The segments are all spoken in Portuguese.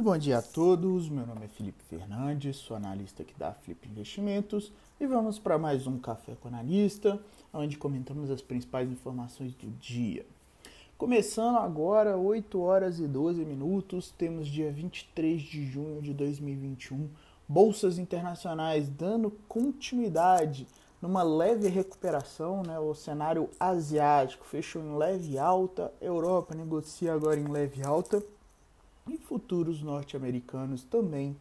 Muito bom dia a todos. Meu nome é Felipe Fernandes, sou analista aqui da Flip Investimentos e vamos para mais um Café com Analista, onde comentamos as principais informações do dia. Começando agora, 8 horas e 12 minutos, temos dia 23 de junho de 2021, bolsas internacionais dando continuidade numa leve recuperação, né? O cenário asiático fechou em leve alta, Europa negocia agora em leve alta e futuros norte-americanos também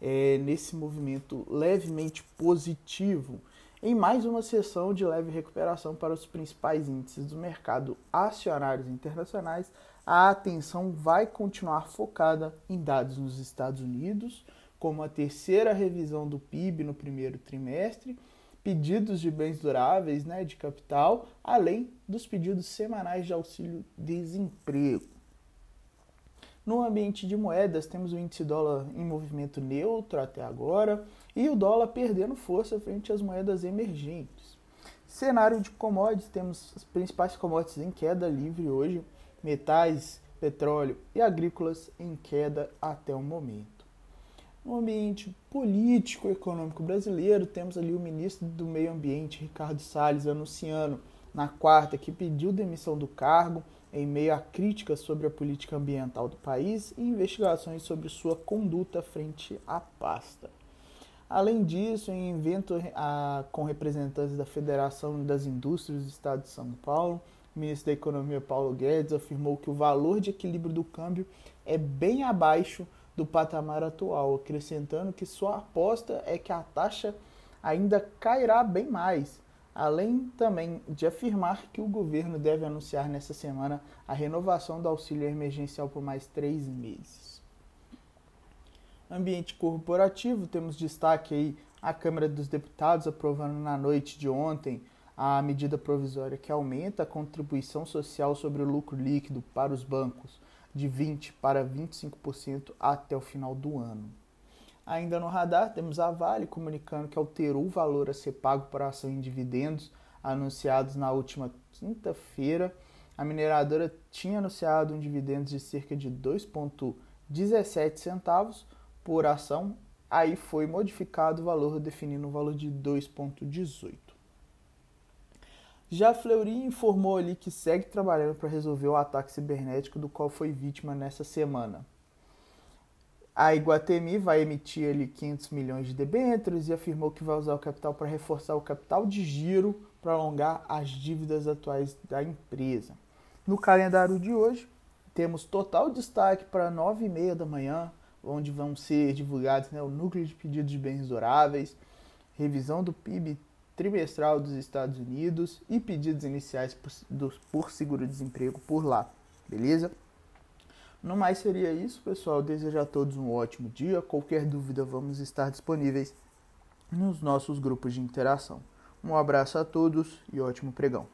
é, nesse movimento levemente positivo. Em mais uma sessão de leve recuperação para os principais índices do mercado acionários internacionais, a atenção vai continuar focada em dados nos Estados Unidos, como a terceira revisão do PIB no primeiro trimestre, pedidos de bens duráveis né, de capital, além dos pedidos semanais de auxílio-desemprego. No ambiente de moedas, temos o índice dólar em movimento neutro até agora e o dólar perdendo força frente às moedas emergentes. Cenário de commodities, temos as principais commodities em queda livre hoje, metais, petróleo e agrícolas em queda até o momento. No ambiente político econômico brasileiro, temos ali o ministro do Meio Ambiente, Ricardo Salles, anunciando na quarta que pediu demissão do cargo em meio a críticas sobre a política ambiental do país e investigações sobre sua conduta frente à pasta. Além disso, em evento a, com representantes da Federação das Indústrias do Estado de São Paulo, o ministro da Economia Paulo Guedes afirmou que o valor de equilíbrio do câmbio é bem abaixo do patamar atual, acrescentando que sua aposta é que a taxa ainda cairá bem mais, além também de afirmar que o governo deve anunciar nesta semana a renovação do auxílio emergencial por mais três meses. Ambiente corporativo, temos destaque aí a Câmara dos Deputados aprovando na noite de ontem a medida provisória que aumenta a contribuição social sobre o lucro líquido para os bancos de 20% para 25% até o final do ano. Ainda no radar, temos a Vale comunicando que alterou o valor a ser pago por ação em dividendos anunciados na última quinta-feira. A mineradora tinha anunciado um dividendo de cerca de 2,17 centavos por ação, aí foi modificado o valor, definindo o valor de 2,18. Já a Fleury informou ali que segue trabalhando para resolver o ataque cibernético do qual foi vítima nessa semana. A Iguatemi vai emitir ali 500 milhões de debêntures e afirmou que vai usar o capital para reforçar o capital de giro para alongar as dívidas atuais da empresa. No calendário de hoje, temos total destaque para 9 e meia da manhã, onde vão ser divulgados né, o núcleo de pedidos de bens duráveis, revisão do PIB trimestral dos Estados Unidos e pedidos iniciais por, por seguro-desemprego por lá, beleza? No mais seria isso, pessoal. Desejo a todos um ótimo dia. Qualquer dúvida, vamos estar disponíveis nos nossos grupos de interação. Um abraço a todos e ótimo pregão.